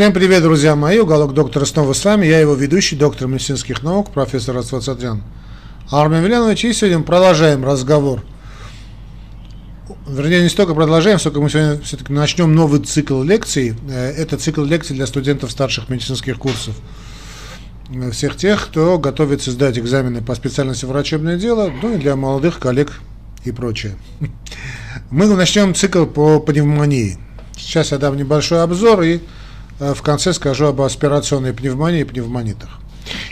Всем привет, друзья мои. Уголок доктора снова с вами. Я его ведущий, доктор медицинских наук, профессор Асвацатрян. Армен Веленович. И сегодня продолжаем разговор. Вернее, не столько продолжаем, сколько мы сегодня все-таки начнем новый цикл лекций. Э, это цикл лекций для студентов старших медицинских курсов. Э, всех тех, кто готовится сдать экзамены по специальности врачебное дело, ну и для молодых коллег и прочее. Мы начнем цикл по пневмонии. Сейчас я дам небольшой обзор и в конце скажу об аспирационной пневмонии и пневмонитах.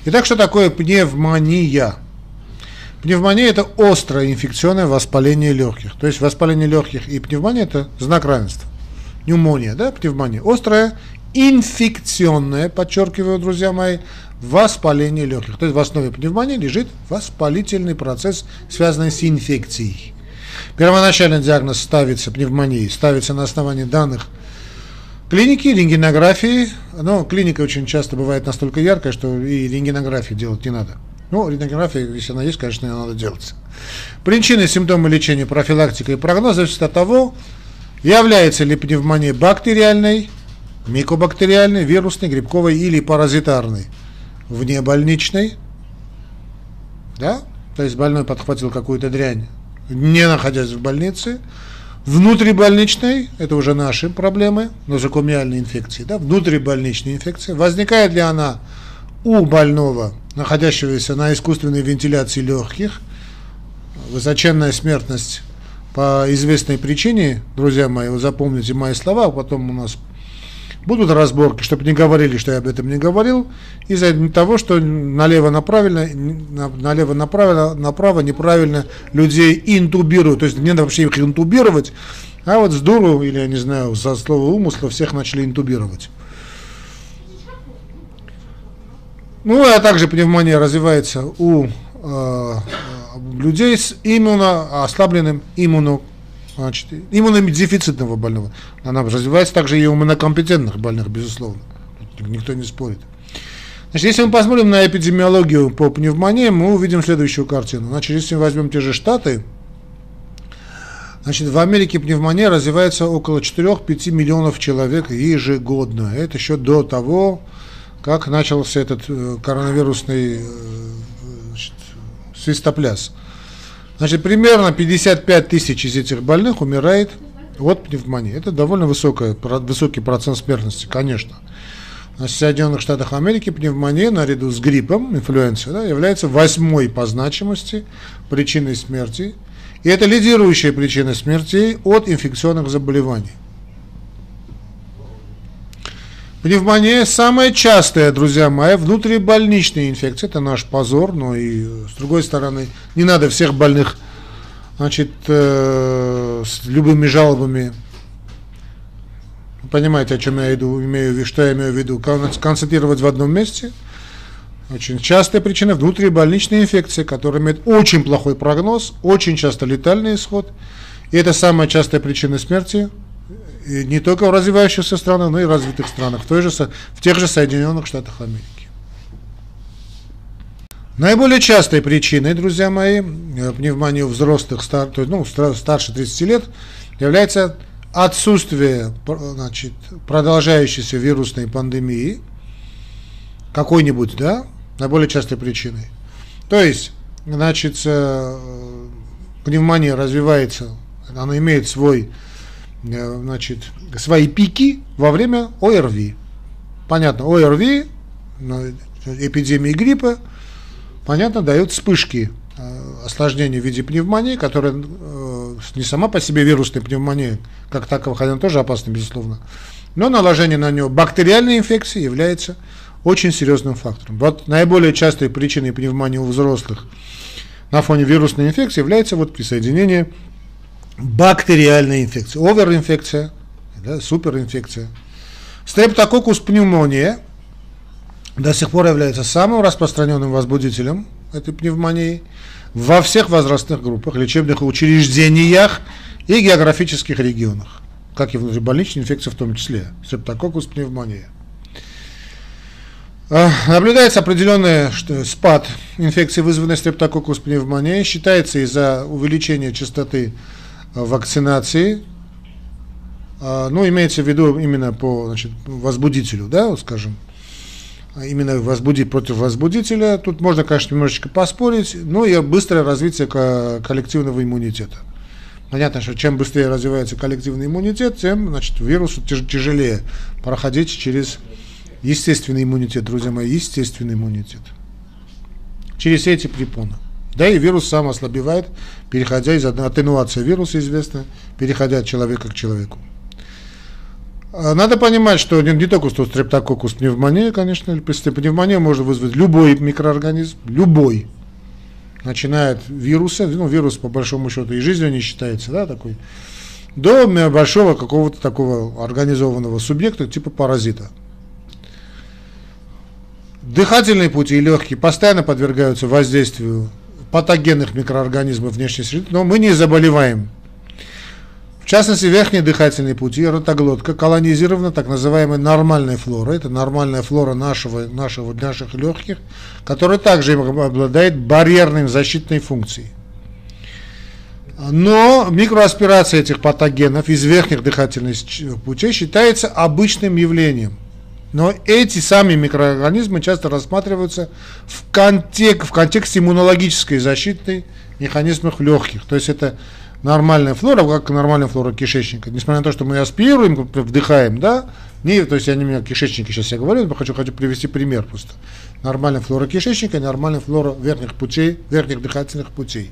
Итак, что такое пневмония? Пневмония – это острое инфекционное воспаление легких. То есть воспаление легких и пневмония – это знак равенства. Пневмония, да, пневмония. Острое инфекционное, подчеркиваю, друзья мои, воспаление легких. То есть в основе пневмонии лежит воспалительный процесс, связанный с инфекцией. Первоначальный диагноз ставится пневмонией, ставится на основании данных Клиники, рентгенографии, но клиника очень часто бывает настолько яркая, что и рентгенографии делать не надо. Ну, рентгенография, если она есть, конечно, ее надо делать. Причины, симптомы лечения, профилактика и прогноз зависят от того, является ли пневмония бактериальной, микобактериальной, вирусной, грибковой или паразитарной, внебольничной, да, то есть больной подхватил какую-то дрянь, не находясь в больнице, Внутрибольничной, это уже наши проблемы, нозокумиальной инфекции, да, внутрибольничная инфекция. Возникает ли она у больного, находящегося на искусственной вентиляции легких, высоченная смертность по известной причине, друзья мои, вы запомните мои слова, а потом у нас Будут разборки, чтобы не говорили, что я об этом не говорил, из-за того, что налево-направо, налево-направо, направо неправильно людей интубируют. То есть не надо вообще их интубировать, а вот с дуру, или я не знаю, за слово умысла всех начали интубировать. Ну, а также пневмония развивается у э, людей с иммуно ослабленным иммуно Значит, иммунодефицитного больного. Она развивается также и у иммунокомпетентных больных, безусловно. Никто не спорит. Значит, если мы посмотрим на эпидемиологию по пневмонии, мы увидим следующую картину. Значит, если мы возьмем те же Штаты, значит, в Америке пневмония развивается около 4-5 миллионов человек ежегодно. Это еще до того, как начался этот э, коронавирусный э, значит, свистопляс. Значит, примерно 55 тысяч из этих больных умирает от пневмонии. Это довольно высокая, высокий процент смертности, конечно. В Соединенных Штатах Америки пневмония наряду с гриппом, инфлюенцией, да, является восьмой по значимости причиной смерти. И это лидирующая причина смерти от инфекционных заболеваний. Пневмония самая частая, друзья мои, внутрибольничная инфекция. Это наш позор, но и с другой стороны, не надо всех больных, значит, э, с любыми жалобами. Понимаете, о чем я иду, имею что я имею в виду? Концентрировать в одном месте. Очень частая причина внутрибольничной инфекции, которая имеет очень плохой прогноз, очень часто летальный исход. И это самая частая причина смерти и не только в развивающихся странах, но и в развитых странах, в, той же, в тех же Соединенных Штатах Америки. Наиболее частой причиной, друзья мои, э, пневмонии у взрослых, стар, то есть, ну, старше 30 лет, является отсутствие значит, продолжающейся вирусной пандемии, какой-нибудь, да, наиболее частой причиной. То есть, значит, э, пневмония развивается, она имеет свой Э, значит, свои пики во время ОРВИ. Понятно, ОРВИ, эпидемии гриппа, понятно, дают вспышки э, осложнений в виде пневмонии, которая э, не сама по себе вирусная пневмония, как таковая, хотя она тоже опасна, безусловно, но наложение на нее бактериальной инфекции является очень серьезным фактором. Вот наиболее частой причиной пневмонии у взрослых на фоне вирусной инфекции является вот присоединение бактериальная инфекция, оверинфекция, да, суперинфекция. Стрептококус пневмония до сих пор является самым распространенным возбудителем этой пневмонии во всех возрастных группах, лечебных учреждениях и географических регионах, как и внутрибольничные инфекции в том числе, стрептококус пневмония. А, наблюдается определенный спад инфекции, вызванной стрептококус пневмонией, считается из-за увеличения частоты вакцинации А, ну, имеется в виду именно по значит, возбудителю, да, скажем. А именно возбудить против возбудителя. Тут можно, конечно, немножечко поспорить, но и быстрое развитие коллективного иммунитета. Понятно, что чем быстрее развивается коллективный иммунитет, тем значит, вирусу тяжелее проходить через естественный иммунитет, друзья мои, естественный иммунитет. Через эти препоны. Да, и вирус сам ослабевает, переходя из одной атенуации вируса известна, переходя от человека к человеку. А надо понимать, что не, не только стрептококус пневмония, конечно, пневмония может вызвать любой микроорганизм, любой, начиная от вируса, ну, вирус по большому счету и жизнью не считается, да, такой, до большого какого-то такого организованного субъекта, типа паразита. Дыхательные пути и легкие постоянно подвергаются воздействию патогенных микроорганизмов внешней среды, но мы не заболеваем в частности, верхние дыхательные пути, ротоглотка, колонизирована так называемой нормальной флорой. Это нормальная флора нашего, нашего, наших легких, которая также обладает барьерной защитной функцией. Но микроаспирация этих патогенов из верхних дыхательных путей считается обычным явлением. Но эти сами микроорганизмы часто рассматриваются в, контек, в контексте иммунологической защиты механизмов легких. То есть это нормальная флора, как нормальная флора кишечника. Несмотря на то, что мы аспирируем, вдыхаем, да, не, то есть я не меня кишечники сейчас я говорю, но хочу, хочу привести пример просто. Нормальная флора кишечника нормальная флора верхних путей, верхних дыхательных путей.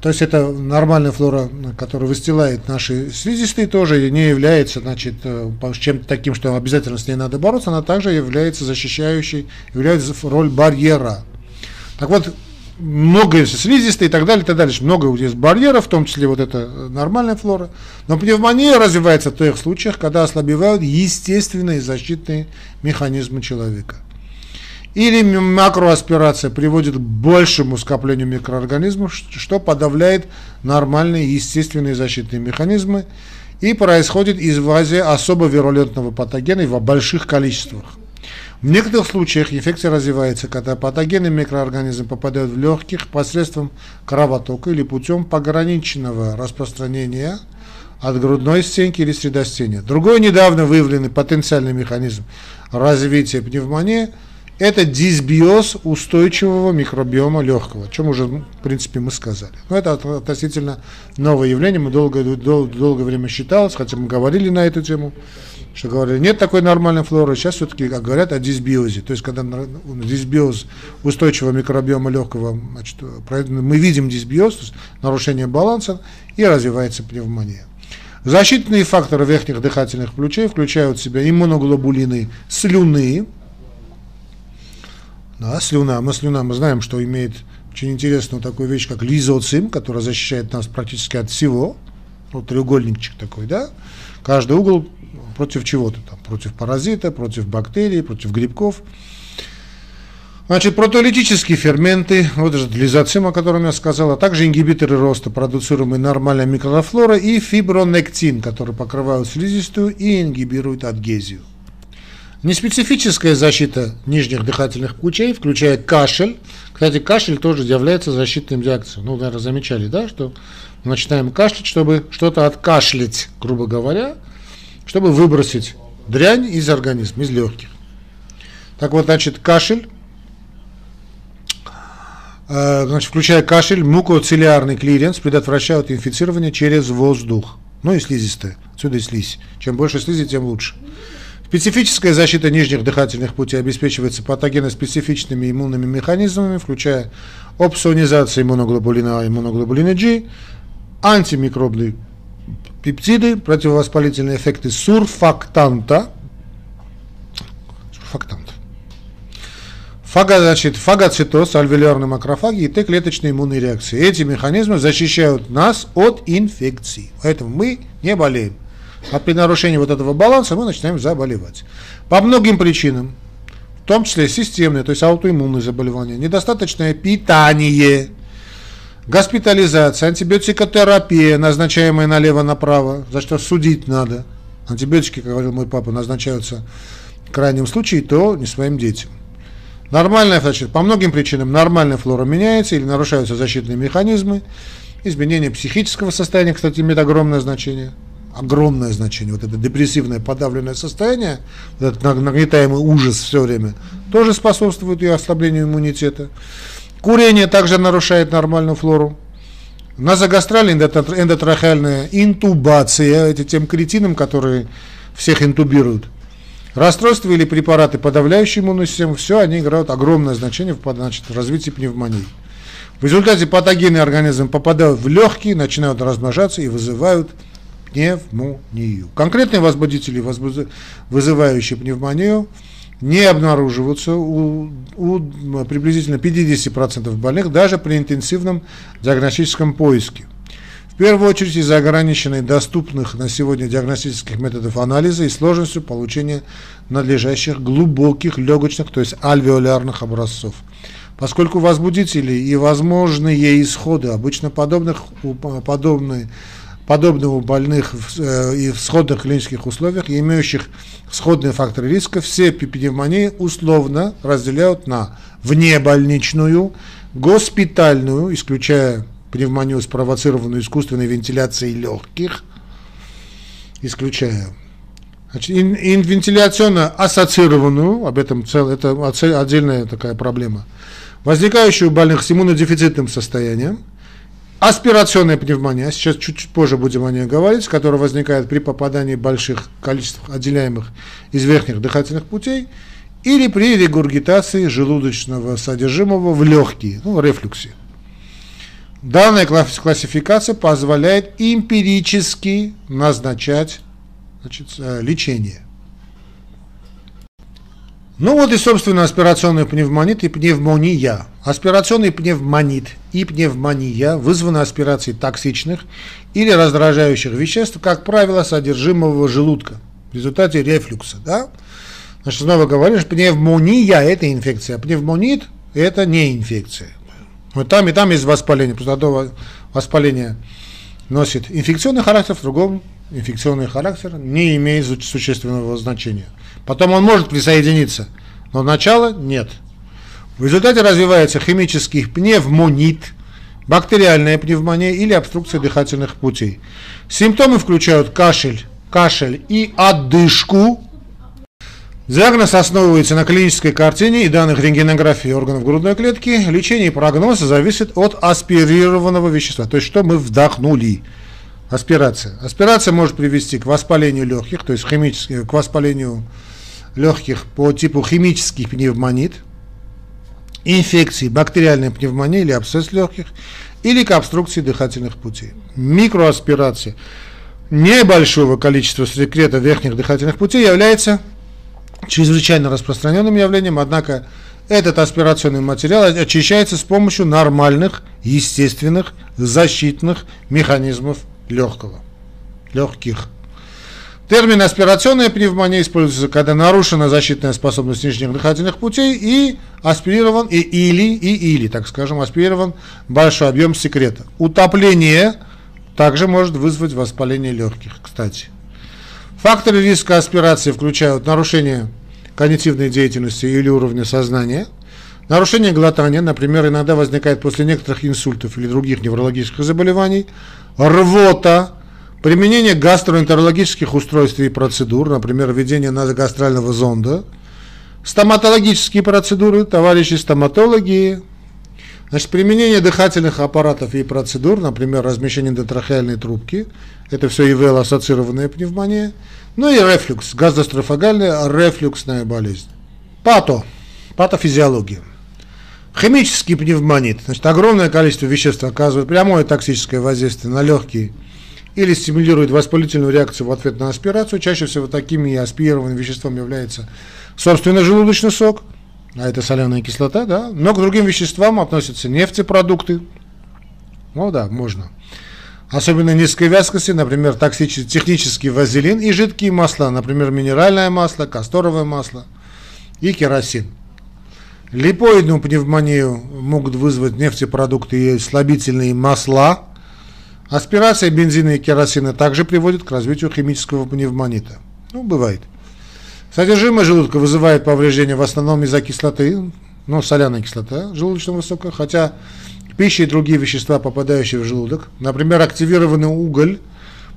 То есть это нормальная флора, которая выстилает наши слизистые, тоже не является значит, э, чем-то таким, что обязательно с ней надо бороться, она также является защищающей, является роль барьера. Так вот, много слизистой и так далее, и так далее. Много есть барьеров, в том числе вот это э, нормальная флора. Но пневмония развивается в тех случаях, когда ослабевают естественные защитные механизмы человека. Или макроаспирация приводит к большему скоплению микроорганизмов, что подавляет нормальные естественные защитные механизмы, и происходит инвазия особо вирулентного патогена в больших количествах. В некоторых случаях инфекция развивается, когда патогенный микроорганизм попадает в легких посредством кровотока или путем пограничного распространения от грудной стенки или средостения. Другой недавно выявленный потенциальный механизм развития пневмонии – это дисбиоз устойчивого микробиома легкого, о чем уже, в принципе, мы сказали. Но это относительно новое явление, мы долго, дол, долгое время считалось, хотя мы говорили на эту тему, что говорили, нет такой нормальной флоры, сейчас все-таки говорят о дисбиозе. То есть, когда дисбиоз устойчивого микробиома легкого, значит, мы видим дисбиоз, то есть нарушение баланса, и развивается пневмония. Защитные факторы верхних дыхательных ключей включают в себя иммуноглобулины слюны. Да, слюна. Мы слюна, мы знаем, что имеет очень интересную такую вещь, как лизоцим, которая защищает нас практически от всего. Вот треугольничек такой, да. Каждый угол против чего-то там, против паразита, против бактерий, против грибков. Значит, протеолитические ферменты, вот же лизоцим, о котором я сказал, а также ингибиторы роста, продуцируемые нормальная микрофлора, и фибронектин, который покрывают слизистую и ингибируют адгезию. Неспецифическая защита нижних дыхательных путей включает кашель. Кстати, кашель тоже является защитным реакцией. Ну, наверное, замечали, да, что мы начинаем кашлять, чтобы что-то откашлять, грубо говоря, чтобы выбросить дрянь из организма, из легких. Так вот, значит, кашель, э, значит, включая кашель, мукоцилиарный клиренс предотвращают инфицирование через воздух. Ну и слизистая. Отсюда и слизь. Чем больше слизи, тем лучше. Специфическая защита нижних дыхательных путей обеспечивается патогенно-специфичными иммунными механизмами, включая опсонизацию иммуноглобулина А иммуноглобулина G, антимикробный пептиды, противовоспалительные эффекты сурфактанта. Сурфактант. Фага, значит, фагоцитоз, альвеолярные макрофаги и Т-клеточные иммунные реакции. Эти механизмы защищают нас от инфекций. Поэтому мы не болеем. А при нарушении вот этого баланса мы начинаем заболевать. По многим причинам, в том числе системные, то есть аутоиммунные заболевания, недостаточное питание – Госпитализация, антибиотикотерапия, назначаемая налево-направо, за что судить надо. Антибиотики, как говорил мой папа, назначаются в крайнем случае, то не своим детям. Нормальная, значит, по многим причинам нормальная флора меняется или нарушаются защитные механизмы. изменение психического состояния, кстати, имеет огромное значение. Огромное значение. Вот это депрессивное подавленное состояние, этот нагнетаемый ужас все время, тоже способствует и ослаблению иммунитета. Курение также нарушает нормальную флору. Назогастральная эндотрахеальная интубация, эти тем кретинам, которые всех интубируют. Расстройства или препараты, подавляющие иммунную систему, все они играют огромное значение в, значит, развитии пневмонии. В результате патогенные организмы попадают в легкие, начинают размножаться и вызывают пневмонию. Конкретные возбудители, вызывающие пневмонию, не обнаруживаются у, у приблизительно 50% больных даже при интенсивном диагностическом поиске. В первую очередь из-за ограниченной доступных на сегодня диагностических методов анализа и сложностью получения надлежащих глубоких легочных, то есть альвеолярных образцов. Поскольку возбудители и возможные исходы обычно подобных, подобные подобные у больных э, и в сходных клинических условиях, имеющих сходные факторы риска, все пневмонии условно разделяют на внебольничную, госпитальную, исключая пневмонию, спровоцированную искусственной вентиляцией легких, исключая Значит, вентиляционно ассоциированную, об этом цел, это отдельная такая проблема, возникающую у больных с иммунодефицитным состоянием, Аспирационная пневмония, сейчас чуть-чуть позже будем о ней говорить, которая возникает при попадании больших количеств отделяемых из верхних дыхательных путей или при регургитации желудочного содержимого в легкие, ну, рефлюксе. Данная классификация позволяет эмпирически назначать значит, э, лечение. Ну вот и, собственно, аспирационный пневмонит и пневмония. Аспирационный пневмонит и пневмония вызваны аспирацией токсичных или раздражающих веществ, как правило, содержимого желудка в результате рефлюкса. Да? Значит, снова говоришь, пневмония – это инфекция, а пневмонит – это не инфекция. Вот там и там есть воспаление, просто одно воспаление носит инфекционный характер, в другом инфекционный характер не имеет существенного значения. Потом он может присоединиться, но начало нет. В результате развивается химический пневмонит, бактериальная пневмония или обструкция дыхательных путей. Симптомы включают кашель, кашель и одышку. Диагноз основывается на клинической картине и данных рентгенографии органов грудной клетки. Лечение и прогноз зависит от аспирированного вещества, то есть что мы вдохнули. Аспирация. Аспирация может привести к воспалению легких, то есть химически, к воспалению легких по типу химический пневмонит, инфекции, бактериальная пневмония или абсцесс легких, или к обструкции дыхательных путей. Микроаспирация небольшого количества секрета верхних дыхательных путей является чрезвычайно распространенным явлением, однако этот аспирационный материал очищается с помощью нормальных, естественных, защитных механизмов легкого, легких. Термин аспирационная пневмония используется, когда нарушена защитная способность нижних дыхательных путей и аспирирован, и или, и или, так скажем, аспирирован большой объем секрета. Утопление также может вызвать воспаление легких, кстати. Факторы риска аспирации включают нарушение когнитивной деятельности или уровня сознания, нарушение глотания, например, иногда возникает после некоторых инсультов или других неврологических заболеваний, рвота, применение гастроэнтерологических устройств и процедур, например, введение назогастрального зонда, стоматологические процедуры, товарищи стоматологи, Значит, применение дыхательных аппаратов и процедур, например, размещение эндотрахеальной трубки, это все ИВЛ-ассоциированная пневмония, ну и рефлюкс, газострофагальная рефлюксная болезнь. Пато, патофизиология. Химический пневмонит, значит, огромное количество веществ оказывает прямое токсическое воздействие на легкие или стимулирует воспалительную реакцию в ответ на аспирацию. Чаще всего такими аспирированными веществом является, собственно, желудочный сок, а это соленая кислота, да. Но к другим веществам относятся нефтепродукты. Ну да, можно. Особенно низкой вязкости, например, токсический технический вазелин и жидкие масла, например, минеральное масло, касторовое масло и керосин. Липоидную пневмонию могут вызвать нефтепродукты и слабительные масла, Аспирация бензина и керосина также приводит к развитию химического пневмонита. Ну, бывает. Содержимое желудка вызывает повреждение в основном из-за кислоты, ну, соляная кислота желудочного сока, хотя пища и другие вещества, попадающие в желудок, например, активированный уголь,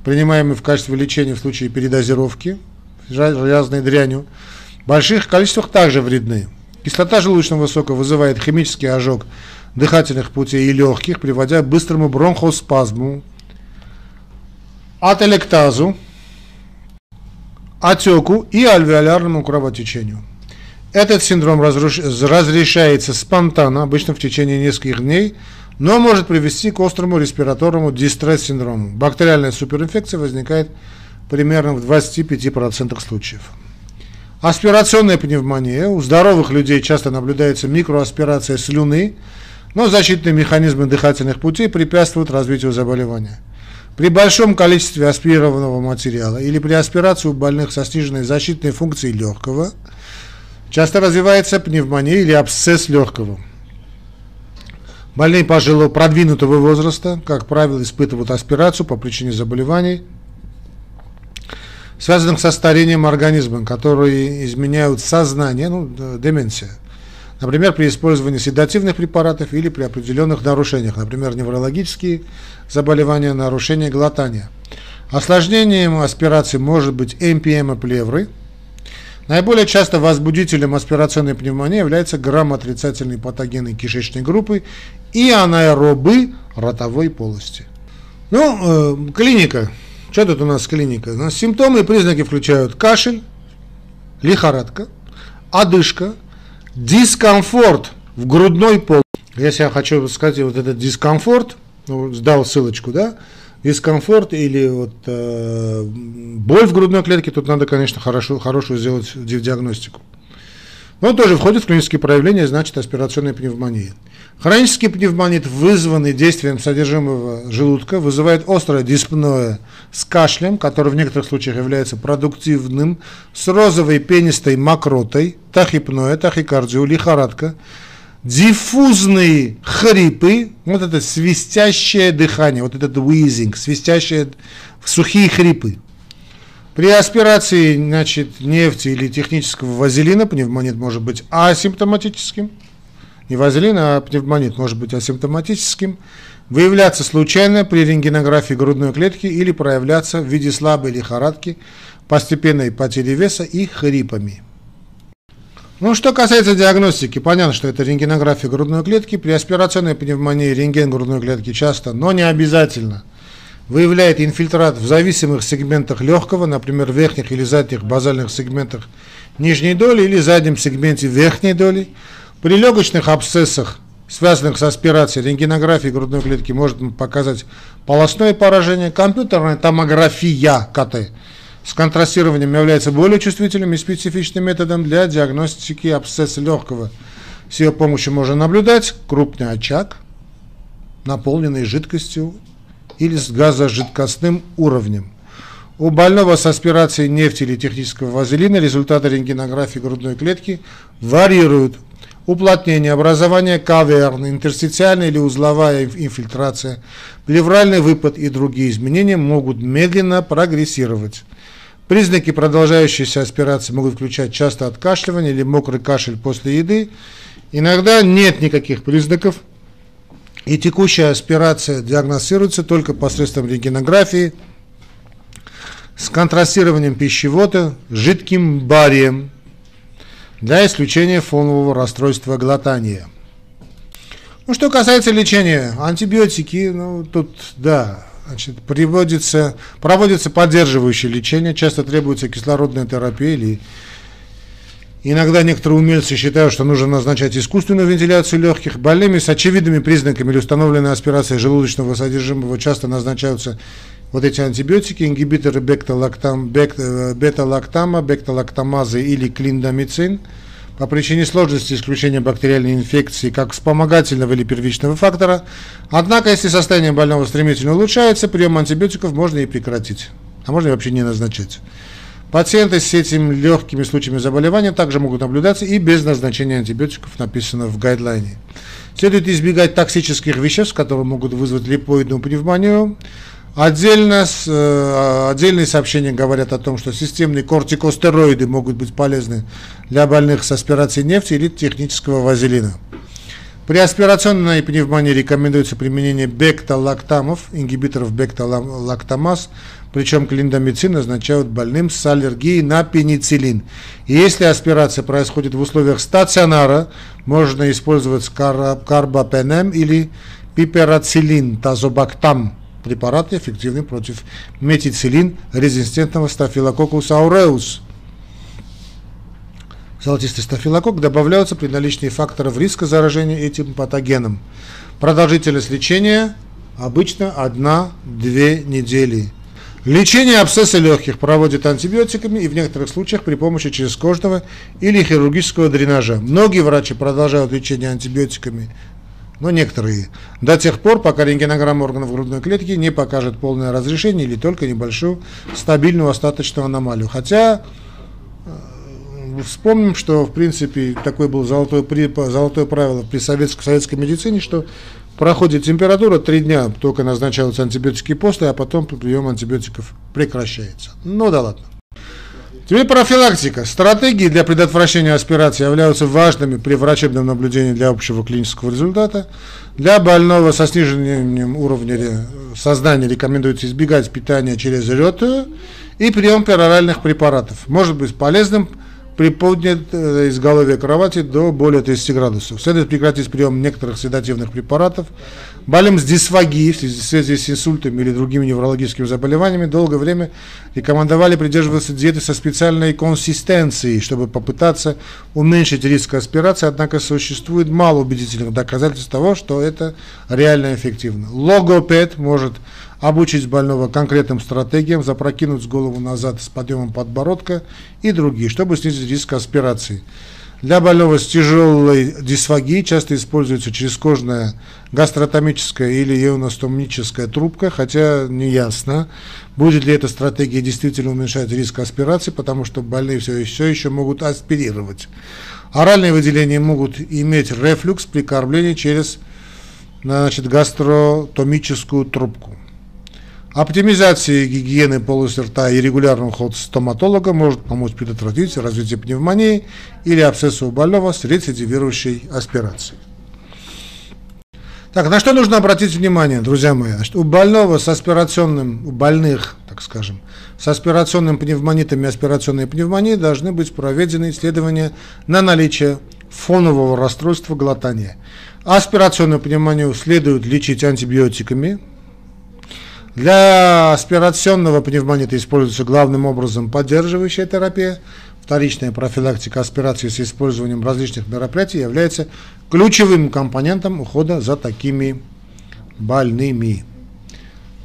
принимаемый в качестве лечения в случае передозировки, разной дрянью, в больших количествах также вредны. Кислота желудочного сока вызывает химический ожог дыхательных путей и легких, приводя к быстрому бронхоспазму, ателектазу, отеку и альвеолярному кровотечению. Этот синдром разруш... разрешается спонтанно, обычно в течение нескольких дней, но может привести к острому респираторному дистресс-синдрому. Бактериальная суперинфекция возникает примерно в 25% случаев. Аспирационная пневмония. У здоровых людей часто наблюдается микроаспирация слюны, но защитные механизмы дыхательных путей препятствуют развитию заболевания. При большом количестве аспирированного материала или при аспирации у больных со сниженной защитной функцией легкого часто развивается пневмония или абсцесс легкого. Больные пожилого продвинутого возраста, как правило, испытывают аспирацию по причине заболеваний, связанных со старением организма, которые изменяют сознание, ну, деменция – Например, при использовании седативных препаратов или при определенных нарушениях, например, неврологические заболевания, нарушения глотания. Осложнением аспирации может быть МПМ плевры. Наиболее часто возбудителем аспирационной пневмонии является грамм-отрицательные патогены кишечной группы и анаэробы ротовой полости. Ну, э, клиника. Что тут у нас клиника? У нас симптомы и признаки включают кашель, лихорадка, одышка, дискомфорт в грудной пол. Если я хочу сказать вот этот дискомфорт, ну, сдал ссылочку, да, дискомфорт или вот э, боль в грудной клетке, тут надо, конечно, хорошо, хорошую сделать диагностику. Но он тоже входит в клинические проявления, значит, аспирационная пневмония. Хронический пневмонит, вызванный действием содержимого желудка, вызывает острое диспноя с кашлем, который в некоторых случаях является продуктивным, с розовой пенистой мокротой, тахипноя, тахикардию, лихорадка, диффузные хрипы, вот это свистящее дыхание, вот этот wheezing, свистящие сухие хрипы. При аспирации значит, нефти или технического вазелина пневмонит может быть асимптоматическим – не вазелин, а пневмонит может быть асимптоматическим, выявляться случайно при рентгенографии грудной клетки или проявляться в виде слабой лихорадки, постепенной потери веса и хрипами. Ну, что касается диагностики, понятно, что это рентгенография грудной клетки. При аспирационной пневмонии рентген грудной клетки часто, но не обязательно, выявляет инфильтрат в зависимых сегментах легкого, например, верхних или задних базальных сегментах нижней доли или заднем сегменте верхней доли, при легочных абсцессах, связанных с аспирацией, рентгенографии грудной клетки может показать полостное поражение. Компьютерная томография КТ с контрастированием является более чувствительным и специфичным методом для диагностики абсцесса легкого. С ее помощью можно наблюдать крупный очаг, наполненный жидкостью или с газожидкостным уровнем. У больного с аспирацией нефти или технического вазелина результаты рентгенографии грудной клетки варьируют уплотнение, образование каверн, интерстициальная или узловая инфильтрация, плевральный выпад и другие изменения могут медленно прогрессировать. Признаки продолжающейся аспирации могут включать часто откашливание или мокрый кашель после еды. Иногда нет никаких признаков, и текущая аспирация диагностируется только посредством рентгенографии с контрастированием пищевода жидким барием – для исключения фонового расстройства глотания. Ну, что касается лечения, антибиотики, ну, тут, да, значит, приводится, проводится поддерживающее лечение, часто требуется кислородная терапия или Иногда некоторые умельцы считают, что нужно назначать искусственную вентиляцию легких. Больными с очевидными признаками или установленной аспирацией желудочного содержимого часто назначаются вот эти антибиотики, ингибиторы бета-лактам, бета-лактама, бета-лактамазы или клиндамицин по причине сложности исключения бактериальной инфекции как вспомогательного или первичного фактора. Однако, если состояние больного стремительно улучшается, прием антибиотиков можно и прекратить, а можно и вообще не назначать. Пациенты с этими легкими случаями заболевания также могут наблюдаться и без назначения антибиотиков, написано в гайдлайне. Следует избегать токсических веществ, которые могут вызвать липоидную пневмонию, Отдельно, э, отдельные сообщения говорят о том, что системные кортикостероиды могут быть полезны для больных с аспирацией нефти или технического вазелина. При аспирационной пневмонии рекомендуется применение бекталактамов, ингибиторов бекталактамаз, причем клиндомицин назначают больным с аллергией на пенициллин. И если аспирация происходит в условиях стационара, можно использовать карбапенем или пиперацилин, тазобактам, препараты, эффективны против метицилин резистентного стафилококуса ауреус. Золотистый стафилококк добавляются при наличии факторов риска заражения этим патогеном. Продолжительность лечения обычно 1-2 недели. Лечение абсцесса легких проводят антибиотиками и в некоторых случаях при помощи черезкожного или хирургического дренажа. Многие врачи продолжают лечение антибиотиками, но некоторые, до тех пор, пока рентгенограмма органов грудной клетки не покажет полное разрешение или только небольшую стабильную остаточную аномалию. Хотя вспомним, что, в принципе, такое было золотое, золотое правило при советской, советской медицине, что проходит температура, три дня только назначаются антибиотики после, а потом прием антибиотиков прекращается. Ну да ладно. Теперь профилактика. Стратегии для предотвращения аспирации являются важными при врачебном наблюдении для общего клинического результата. Для больного со сниженным уровнем сознания рекомендуется избегать питания через ротую и прием пероральных препаратов. Может быть полезным приподнят э, изголовье кровати до более 30 градусов. Следует прекратить прием некоторых седативных препаратов. Больным с дисфагией в связи с инсультами или другими неврологическими заболеваниями долгое время рекомендовали придерживаться диеты со специальной консистенцией, чтобы попытаться уменьшить риск аспирации, однако существует мало убедительных доказательств того, что это реально эффективно. Логопед может обучить больного конкретным стратегиям, запрокинуть голову назад с подъемом подбородка и другие, чтобы снизить риск аспирации. Для больного с тяжелой дисфагией часто используется черезкожная гастротомическая или еуностомическая трубка, хотя не ясно, будет ли эта стратегия действительно уменьшать риск аспирации, потому что больные все, все еще могут аспирировать. Оральные выделения могут иметь рефлюкс при кормлении через значит, гастротомическую трубку. Оптимизация гигиены полости рта и регулярный уход стоматолога может помочь предотвратить развитие пневмонии или абсцесса у больного с рецидивирующей аспирацией. Так, на что нужно обратить внимание, друзья мои? Значит, у больного с аспирационным, у больных, так скажем, с аспирационным пневмонитом и аспирационной пневмонией должны быть проведены исследования на наличие фонового расстройства глотания. Аспирационную пневмонию следует лечить антибиотиками, для аспирационного пневмонита используется главным образом поддерживающая терапия. Вторичная профилактика аспирации с использованием различных мероприятий является ключевым компонентом ухода за такими больными.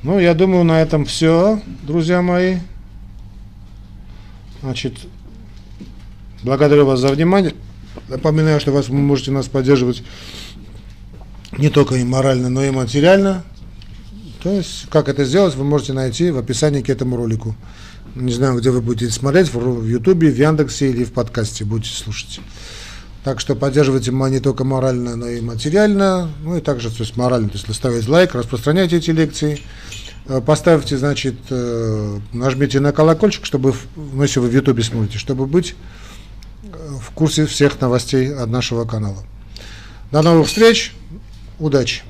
Ну, я думаю, на этом все, друзья мои. Значит, благодарю вас за внимание. Напоминаю, что вас, вы можете нас поддерживать не только и морально, но и материально. То есть, как это сделать, вы можете найти в описании к этому ролику. Не знаю, где вы будете смотреть, в Ютубе, в Яндексе или в подкасте будете слушать. Так что поддерживайте меня не только морально, но и материально. Ну и также, то есть морально, то есть ставите лайк, распространяйте эти лекции. Э, поставьте, значит, э, нажмите на колокольчик, чтобы, ну, если вы в Ютубе смотрите, чтобы быть э, в курсе всех новостей от нашего канала. До новых встреч, удачи!